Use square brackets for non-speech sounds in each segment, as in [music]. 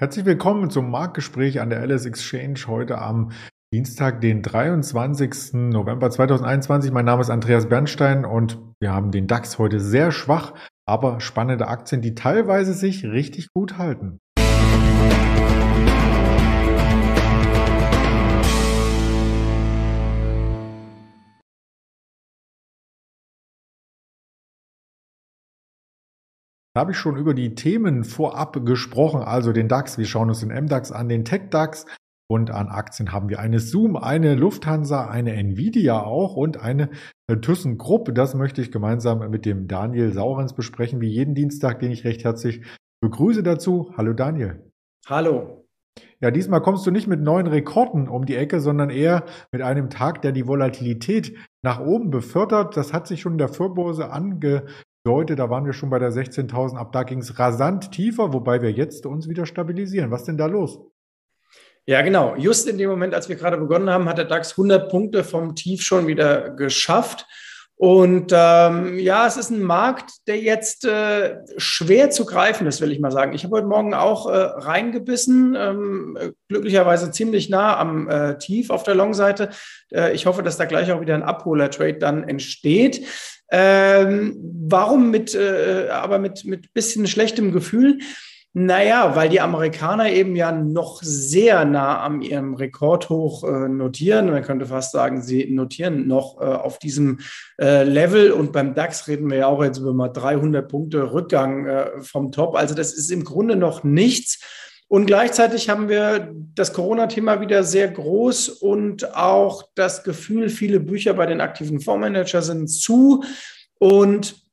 Herzlich willkommen zum Marktgespräch an der LS Exchange heute am Dienstag, den 23. November 2021. Mein Name ist Andreas Bernstein und wir haben den DAX heute sehr schwach, aber spannende Aktien, die teilweise sich richtig gut halten. Da habe ich schon über die Themen vorab gesprochen, also den DAX. Wir schauen uns den MDAX an, den TechDAX und an Aktien haben wir eine Zoom, eine Lufthansa, eine Nvidia auch und eine äh, ThyssenKrupp. Das möchte ich gemeinsam mit dem Daniel Saurens besprechen, wie jeden Dienstag, den ich recht herzlich begrüße dazu. Hallo Daniel. Hallo. Ja, diesmal kommst du nicht mit neuen Rekorden um die Ecke, sondern eher mit einem Tag, der die Volatilität nach oben befördert. Das hat sich schon in der Vorbörse ange Leute, da waren wir schon bei der 16.000, ab da ging es rasant tiefer, wobei wir jetzt uns wieder stabilisieren. Was denn da los? Ja, genau. Just in dem Moment, als wir gerade begonnen haben, hat der DAX 100 Punkte vom Tief schon wieder geschafft. Und ähm, ja, es ist ein Markt, der jetzt äh, schwer zu greifen ist, will ich mal sagen. Ich habe heute Morgen auch äh, reingebissen, ähm, glücklicherweise ziemlich nah am äh, Tief auf der Long-Seite. Äh, ich hoffe, dass da gleich auch wieder ein Abholer-Trade dann entsteht. Ähm, warum mit, äh, aber mit, mit bisschen schlechtem Gefühl? Naja, weil die Amerikaner eben ja noch sehr nah am ihrem Rekordhoch äh, notieren. Man könnte fast sagen, sie notieren noch äh, auf diesem äh, Level. Und beim DAX reden wir ja auch jetzt über mal 300 Punkte Rückgang äh, vom Top. Also das ist im Grunde noch nichts. Und gleichzeitig haben wir das Corona-Thema wieder sehr groß und auch das Gefühl, viele Bücher bei den aktiven Fondsmanager sind zu. Und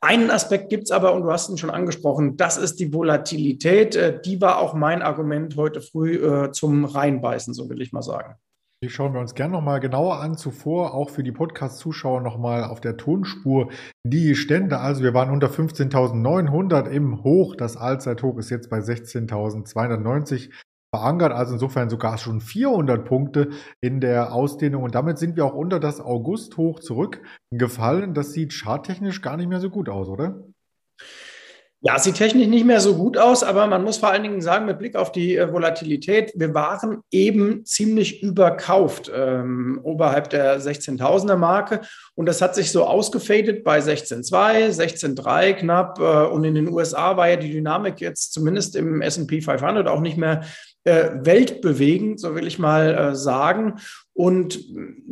einen Aspekt gibt es aber, und du hast ihn schon angesprochen, das ist die Volatilität. Äh, die war auch mein Argument heute früh äh, zum Reinbeißen, so will ich mal sagen. Die schauen wir uns gerne nochmal genauer an. Zuvor auch für die Podcast-Zuschauer nochmal auf der Tonspur die Stände. Also wir waren unter 15.900 im Hoch. Das Allzeithoch ist jetzt bei 16.290 verankert. Also insofern sogar schon 400 Punkte in der Ausdehnung. Und damit sind wir auch unter das August-Hoch zurückgefallen. Das sieht charttechnisch gar nicht mehr so gut aus, oder? Ja, sieht technisch nicht mehr so gut aus, aber man muss vor allen Dingen sagen, mit Blick auf die äh, Volatilität, wir waren eben ziemlich überkauft ähm, oberhalb der 16.000er Marke und das hat sich so ausgefadet bei 16.2, 16.3 knapp äh, und in den USA war ja die Dynamik jetzt zumindest im S&P 500 auch nicht mehr äh, weltbewegend, so will ich mal äh, sagen. Und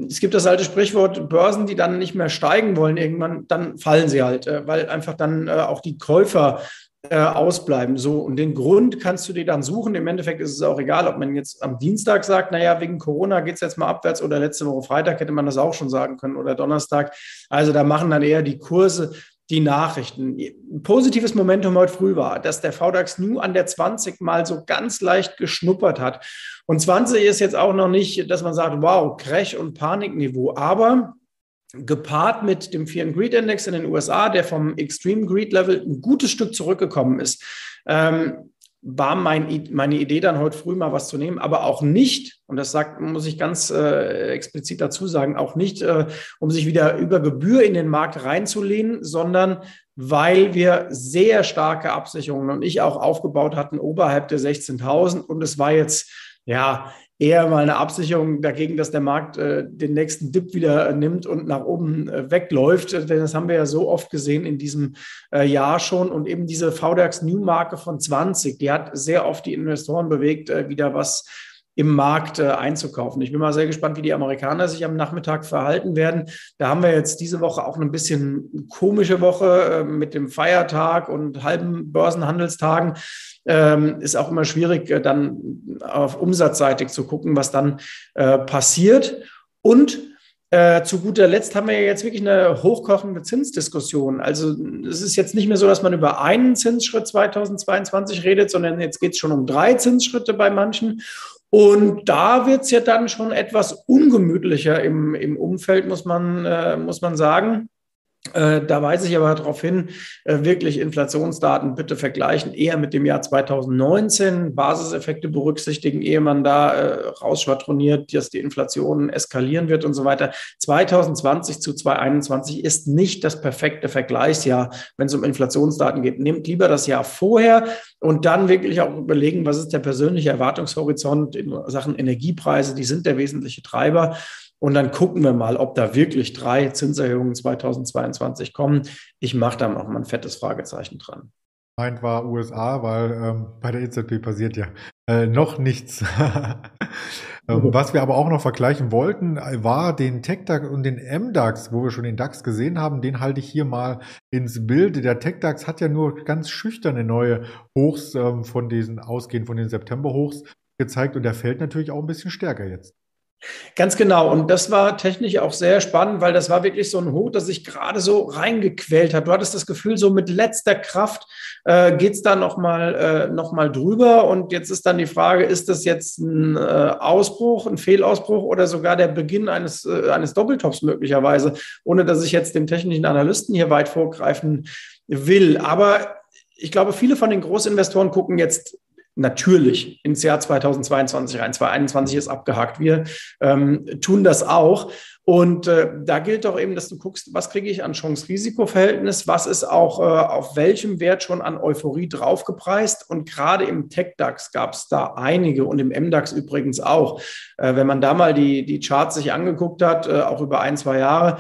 es gibt das alte Sprichwort, Börsen, die dann nicht mehr steigen wollen, irgendwann, dann fallen sie halt, äh, weil einfach dann äh, auch die Käufer äh, ausbleiben. So, und den Grund kannst du dir dann suchen. Im Endeffekt ist es auch egal, ob man jetzt am Dienstag sagt, naja, wegen Corona geht es jetzt mal abwärts oder letzte Woche Freitag hätte man das auch schon sagen können oder Donnerstag. Also da machen dann eher die Kurse die Nachrichten. Ein positives Momentum heute früh war, dass der VDAX New an der 20 mal so ganz leicht geschnuppert hat. Und 20 ist jetzt auch noch nicht, dass man sagt, wow, Crash- und Panikniveau. Aber gepaart mit dem Fear Greed Index in den USA, der vom Extreme Greed Level ein gutes Stück zurückgekommen ist, ähm, war mein, meine Idee dann heute früh mal was zu nehmen, aber auch nicht, und das sagt, muss ich ganz äh, explizit dazu sagen, auch nicht, äh, um sich wieder über Gebühr in den Markt reinzulehnen, sondern weil wir sehr starke Absicherungen und ich auch aufgebaut hatten oberhalb der 16.000 und es war jetzt ja eher mal eine Absicherung dagegen, dass der Markt äh, den nächsten Dip wieder äh, nimmt und nach oben äh, wegläuft. Denn das haben wir ja so oft gesehen in diesem äh, Jahr schon. Und eben diese VDAX New Marke von 20, die hat sehr oft die Investoren bewegt, äh, wieder was im Markt äh, einzukaufen. Ich bin mal sehr gespannt, wie die Amerikaner sich am Nachmittag verhalten werden. Da haben wir jetzt diese Woche auch eine bisschen komische Woche äh, mit dem Feiertag und halben Börsenhandelstagen. Ähm, ist auch immer schwierig, äh, dann auf umsatzseitig zu gucken, was dann äh, passiert. Und äh, zu guter Letzt haben wir ja jetzt wirklich eine hochkochende Zinsdiskussion. Also es ist jetzt nicht mehr so, dass man über einen Zinsschritt 2022 redet, sondern jetzt geht es schon um drei Zinsschritte bei manchen. Und da wird es ja dann schon etwas ungemütlicher im, im Umfeld, muss man, äh, muss man sagen. Äh, da weise ich aber darauf hin, äh, wirklich Inflationsdaten bitte vergleichen, eher mit dem Jahr 2019, Basiseffekte berücksichtigen, ehe man da äh, rausschwadroniert, dass die Inflation eskalieren wird und so weiter. 2020 zu 2021 ist nicht das perfekte Vergleichsjahr, wenn es um Inflationsdaten geht. Nehmt lieber das Jahr vorher und dann wirklich auch überlegen, was ist der persönliche Erwartungshorizont in Sachen Energiepreise, die sind der wesentliche Treiber. Und dann gucken wir mal, ob da wirklich drei Zinserhöhungen 2022 kommen. Ich mache da noch mal ein fettes Fragezeichen dran. Meint war USA, weil ähm, bei der EZB passiert ja äh, noch nichts. [laughs] ähm, was wir aber auch noch vergleichen wollten, war den TechDAX und den MDAX, wo wir schon den DAX gesehen haben. Den halte ich hier mal ins Bild. Der TechDAX hat ja nur ganz schüchterne neue Hochs ähm, von diesen, ausgehend von den September-Hochs gezeigt und der fällt natürlich auch ein bisschen stärker jetzt. Ganz genau. Und das war technisch auch sehr spannend, weil das war wirklich so ein Hoch, das sich gerade so reingequält hat. Du hattest das Gefühl, so mit letzter Kraft äh, geht es da nochmal äh, noch drüber. Und jetzt ist dann die Frage, ist das jetzt ein äh, Ausbruch, ein Fehlausbruch oder sogar der Beginn eines, äh, eines Doppeltops möglicherweise, ohne dass ich jetzt den technischen Analysten hier weit vorgreifen will. Aber ich glaube, viele von den Großinvestoren gucken jetzt natürlich ins Jahr 2022 rein. 2021 ist abgehakt. Wir ähm, tun das auch. Und äh, da gilt doch eben, dass du guckst, was kriege ich an Chance-Risiko-Verhältnis, was ist auch äh, auf welchem Wert schon an Euphorie draufgepreist. Und gerade im Tech-DAX gab es da einige und im MDAX übrigens auch. Äh, wenn man da mal die, die Charts sich angeguckt hat, äh, auch über ein, zwei Jahre,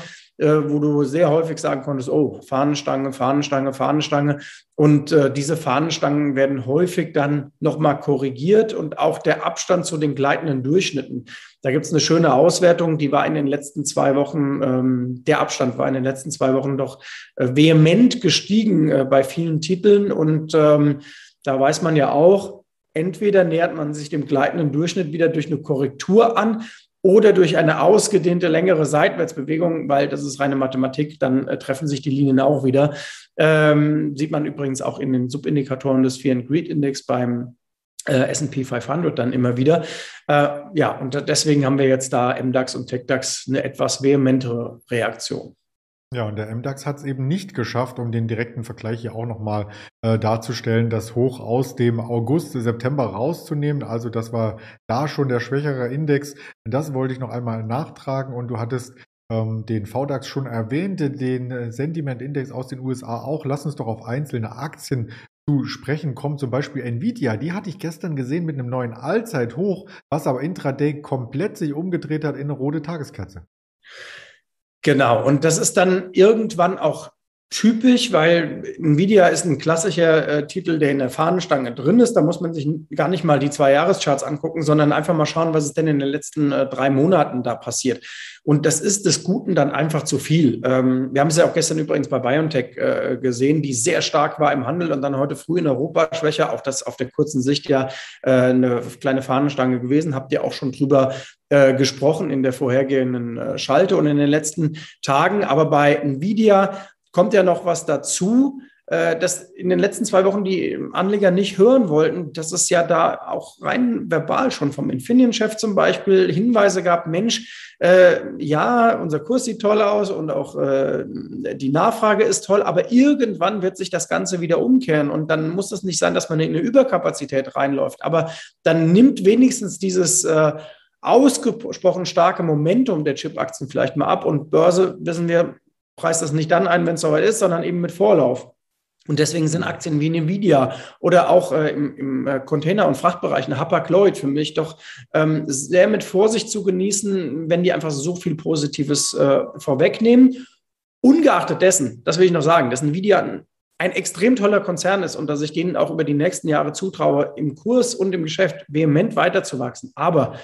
wo du sehr häufig sagen konntest, oh, Fahnenstange, Fahnenstange, Fahnenstange. Und äh, diese Fahnenstangen werden häufig dann nochmal korrigiert und auch der Abstand zu den gleitenden Durchschnitten. Da gibt es eine schöne Auswertung, die war in den letzten zwei Wochen, ähm, der Abstand war in den letzten zwei Wochen doch äh, vehement gestiegen äh, bei vielen Titeln. Und ähm, da weiß man ja auch, entweder nähert man sich dem gleitenden Durchschnitt wieder durch eine Korrektur an oder durch eine ausgedehnte längere Seitwärtsbewegung, weil das ist reine Mathematik, dann äh, treffen sich die Linien auch wieder. Ähm, sieht man übrigens auch in den Subindikatoren des Fear and Greed Index beim äh, S&P 500 dann immer wieder. Äh, ja, und deswegen haben wir jetzt da MDAX und TechDAX eine etwas vehementere Reaktion. Ja, und der MDAX hat es eben nicht geschafft, um den direkten Vergleich hier auch nochmal äh, darzustellen, das Hoch aus dem August, September rauszunehmen. Also das war da schon der schwächere Index. Das wollte ich noch einmal nachtragen und du hattest ähm, den VDAX schon erwähnt, den äh, Sentiment Index aus den USA auch. Lass uns doch auf einzelne Aktien zu sprechen kommen, zum Beispiel Nvidia, die hatte ich gestern gesehen mit einem neuen Allzeithoch, was aber intraday komplett sich umgedreht hat in eine rote Tageskerze. Genau, und das ist dann irgendwann auch typisch, weil Nvidia ist ein klassischer äh, Titel, der in der Fahnenstange drin ist. Da muss man sich gar nicht mal die zwei Jahrescharts angucken, sondern einfach mal schauen, was ist denn in den letzten äh, drei Monaten da passiert. Und das ist des Guten dann einfach zu viel. Ähm, wir haben es ja auch gestern übrigens bei BioNTech äh, gesehen, die sehr stark war im Handel und dann heute früh in Europa schwächer. Auch das auf der kurzen Sicht ja äh, eine kleine Fahnenstange gewesen. Habt ihr auch schon drüber äh, gesprochen in der vorhergehenden äh, Schalte und in den letzten Tagen. Aber bei Nvidia kommt ja noch was dazu, äh, dass in den letzten zwei Wochen die Anleger nicht hören wollten, dass es ja da auch rein verbal schon vom Infineon-Chef zum Beispiel Hinweise gab, Mensch, äh, ja, unser Kurs sieht toll aus und auch äh, die Nachfrage ist toll, aber irgendwann wird sich das Ganze wieder umkehren und dann muss es nicht sein, dass man in eine Überkapazität reinläuft, aber dann nimmt wenigstens dieses äh, ausgesprochen starke Momentum der Chip-Aktien vielleicht mal ab und Börse, wissen wir, preist das nicht dann ein, wenn es soweit ist, sondern eben mit Vorlauf. Und deswegen sind Aktien wie Nvidia oder auch äh, im, im äh, Container- und Frachtbereich eine Hapag-Lloyd für mich doch ähm, sehr mit Vorsicht zu genießen, wenn die einfach so viel Positives äh, vorwegnehmen. Ungeachtet dessen, das will ich noch sagen, dass Nvidia ein, ein extrem toller Konzern ist und dass ich denen auch über die nächsten Jahre zutraue, im Kurs und im Geschäft vehement weiterzuwachsen. Aber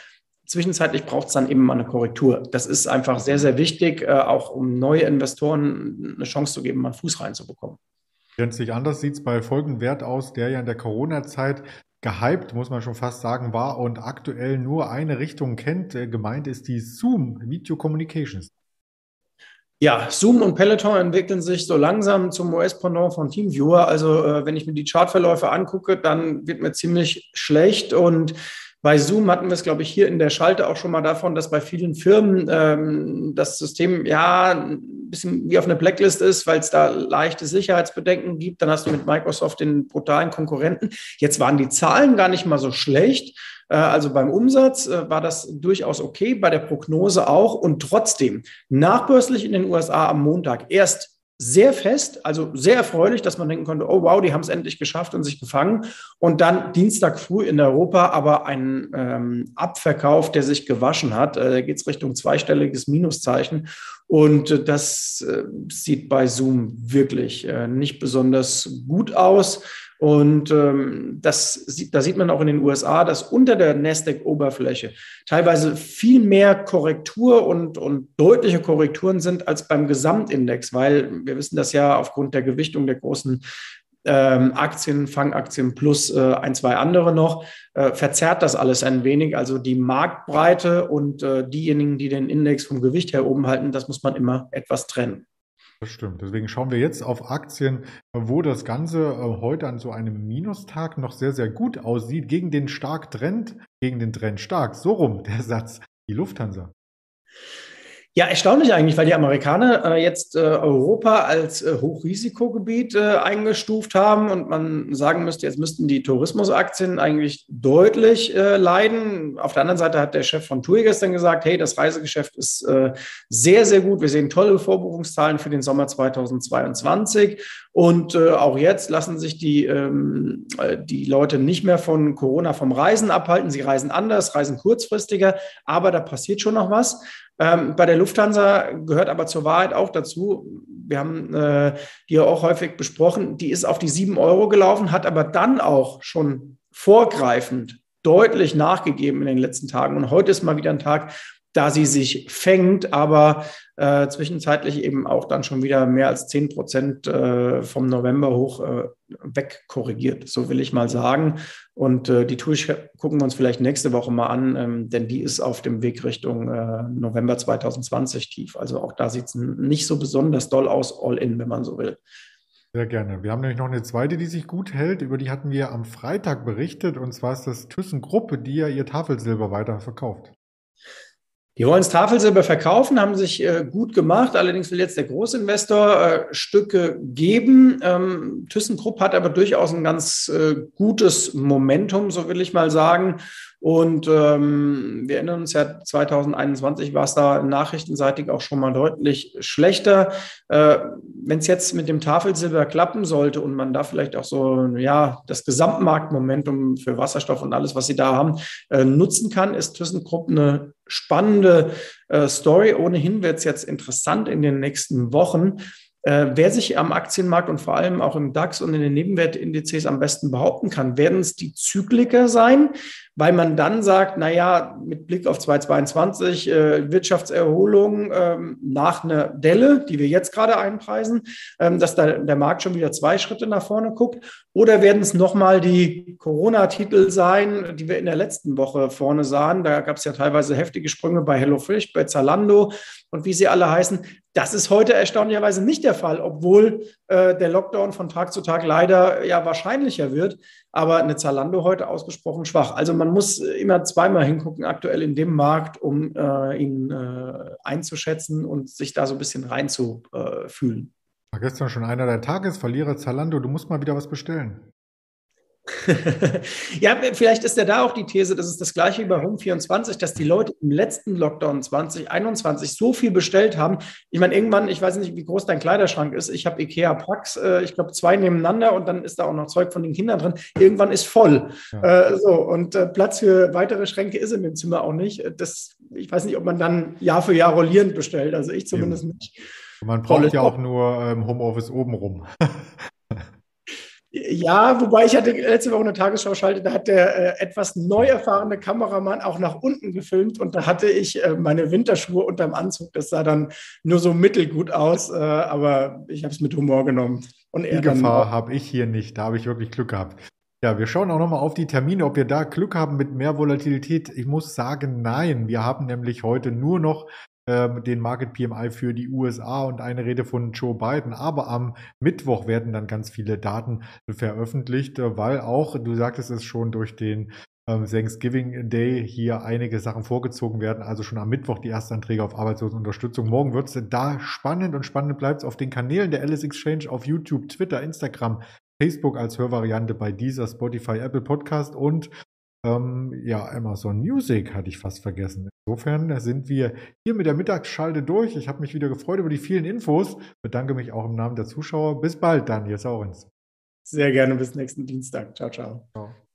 Zwischenzeitlich braucht es dann eben mal eine Korrektur. Das ist einfach sehr, sehr wichtig, äh, auch um neue Investoren eine Chance zu geben, mal einen Fuß reinzubekommen. Gänzlich anders sieht es bei Folgenwert aus, der ja in der Corona-Zeit gehypt, muss man schon fast sagen, war und aktuell nur eine Richtung kennt. Äh, gemeint ist die Zoom Video Communications. Ja, Zoom und Peloton entwickeln sich so langsam zum US-Pendant von TeamViewer. Also äh, wenn ich mir die Chartverläufe angucke, dann wird mir ziemlich schlecht und Bei Zoom hatten wir es, glaube ich, hier in der Schalte auch schon mal davon, dass bei vielen Firmen ähm, das System ja ein bisschen wie auf einer Blacklist ist, weil es da leichte Sicherheitsbedenken gibt. Dann hast du mit Microsoft den brutalen Konkurrenten. Jetzt waren die Zahlen gar nicht mal so schlecht. Äh, also beim Umsatz äh, war das durchaus okay, bei der Prognose auch. Und trotzdem, nachbörslich in den USA am Montag erst sehr fest, also sehr erfreulich, dass man denken konnte, oh wow, die haben es endlich geschafft und sich gefangen. Und dann Dienstag früh in Europa aber ein ähm, Abverkauf, der sich gewaschen hat. Äh, geht es Richtung zweistelliges Minuszeichen. Und äh, das äh, sieht bei Zoom wirklich äh, nicht besonders gut aus. Und ähm, das da sieht man auch in den USA, dass unter der Nasdaq-Oberfläche teilweise viel mehr Korrektur und, und deutliche Korrekturen sind als beim Gesamtindex, weil wir wissen das ja aufgrund der Gewichtung der großen ähm, Aktien, Fangaktien plus äh, ein, zwei andere noch, äh, verzerrt das alles ein wenig. Also die Marktbreite und äh, diejenigen, die den Index vom Gewicht her oben halten, das muss man immer etwas trennen. Das stimmt. Deswegen schauen wir jetzt auf Aktien, wo das Ganze äh, heute an so einem Minustag noch sehr, sehr gut aussieht, gegen den stark Trend, gegen den Trend stark. So rum der Satz. Die Lufthansa. Ja, erstaunlich eigentlich, weil die Amerikaner äh, jetzt äh, Europa als äh, Hochrisikogebiet äh, eingestuft haben und man sagen müsste, jetzt müssten die Tourismusaktien eigentlich deutlich äh, leiden. Auf der anderen Seite hat der Chef von TUI gestern gesagt, hey, das Reisegeschäft ist äh, sehr, sehr gut. Wir sehen tolle Vorbuchungszahlen für den Sommer 2022 und auch jetzt lassen sich die, ähm, die Leute nicht mehr von Corona vom Reisen abhalten. Sie reisen anders, reisen kurzfristiger, aber da passiert schon noch was. Ähm, bei der Lufthansa gehört aber zur Wahrheit auch dazu, wir haben äh, die ja auch häufig besprochen, die ist auf die sieben Euro gelaufen, hat aber dann auch schon vorgreifend deutlich nachgegeben in den letzten Tagen. Und heute ist mal wieder ein Tag, da sie sich fängt, aber äh, zwischenzeitlich eben auch dann schon wieder mehr als 10 Prozent äh, vom November hoch äh, wegkorrigiert, so will ich mal sagen. Und äh, die Tour gucken wir uns vielleicht nächste Woche mal an, ähm, denn die ist auf dem Weg Richtung äh, November 2020 tief. Also auch da sieht es nicht so besonders doll aus, all in, wenn man so will. Sehr gerne. Wir haben nämlich noch eine zweite, die sich gut hält. Über die hatten wir am Freitag berichtet. Und zwar ist das ThyssenKrupp, die ja ihr Tafelsilber weiter verkauft. Die wollen das Tafelsilber verkaufen, haben sich äh, gut gemacht. Allerdings will jetzt der Großinvestor äh, Stücke geben. Ähm, ThyssenKrupp hat aber durchaus ein ganz äh, gutes Momentum, so will ich mal sagen. Und ähm, wir erinnern uns ja, 2021 war es da nachrichtenseitig auch schon mal deutlich schlechter. Äh, Wenn es jetzt mit dem Tafelsilber klappen sollte und man da vielleicht auch so ja das Gesamtmarktmomentum für Wasserstoff und alles, was sie da haben, äh, nutzen kann, ist ThyssenKrupp eine spannende äh, Story. Ohnehin wird es jetzt interessant in den nächsten Wochen. Äh, wer sich am Aktienmarkt und vor allem auch im DAX und in den Nebenwertindizes am besten behaupten kann, werden es die Zykliker sein, weil man dann sagt, na ja, mit Blick auf 2022 äh, Wirtschaftserholung ähm, nach einer Delle, die wir jetzt gerade einpreisen, ähm, dass da der Markt schon wieder zwei Schritte nach vorne guckt, oder werden es nochmal die Corona-Titel sein, die wir in der letzten Woche vorne sahen? Da gab es ja teilweise heftige Sprünge bei HelloFresh, bei Zalando und wie sie alle heißen. Das ist heute erstaunlicherweise nicht der Fall, obwohl äh, der Lockdown von Tag zu Tag leider ja wahrscheinlicher wird. Aber eine Zalando heute ausgesprochen schwach. Also man muss immer zweimal hingucken aktuell in dem Markt, um äh, ihn äh, einzuschätzen und sich da so ein bisschen reinzufühlen. War gestern schon einer der Tagesverlierer Zalando. Du musst mal wieder was bestellen. [laughs] ja, vielleicht ist ja da auch die These, das ist das gleiche wie bei Home24, dass die Leute im letzten Lockdown 2021 so viel bestellt haben. Ich meine, irgendwann, ich weiß nicht, wie groß dein Kleiderschrank ist. Ich habe Ikea Packs, äh, ich glaube zwei nebeneinander und dann ist da auch noch Zeug von den Kindern drin. Irgendwann ist voll. Ja. Äh, so, und äh, Platz für weitere Schränke ist in dem Zimmer auch nicht. Das, ich weiß nicht, ob man dann Jahr für Jahr rollierend bestellt. Also ich zumindest ja. nicht. Man braucht ja auch nur ähm, Homeoffice obenrum. [laughs] Ja, wobei ich hatte letzte Woche eine Tagesschau schalte, da hat der äh, etwas neu erfahrene Kameramann auch nach unten gefilmt und da hatte ich äh, meine Winterschuhe unterm Anzug. Das sah dann nur so mittelgut aus, äh, aber ich habe es mit Humor genommen. Und die Gefahr habe ich hier nicht. Da habe ich wirklich Glück gehabt. Ja, wir schauen auch nochmal auf die Termine, ob wir da Glück haben mit mehr Volatilität. Ich muss sagen, nein. Wir haben nämlich heute nur noch den Market PMI für die USA und eine Rede von Joe Biden. Aber am Mittwoch werden dann ganz viele Daten veröffentlicht, äh, weil auch, du sagtest es schon, durch den ähm, Thanksgiving Day hier einige Sachen vorgezogen werden. Also schon am Mittwoch die Erstanträge auf Arbeitslosenunterstützung. Morgen wird es da spannend und spannend bleibt es auf den Kanälen der Alice Exchange auf YouTube, Twitter, Instagram, Facebook als Hörvariante bei dieser Spotify, Apple Podcast und ähm, ja, Amazon Music hatte ich fast vergessen. Insofern sind wir hier mit der Mittagsschalte durch. Ich habe mich wieder gefreut über die vielen Infos. Bedanke mich auch im Namen der Zuschauer. Bis bald, Daniel Saurens. Sehr gerne bis nächsten Dienstag. Ciao, ciao. ciao.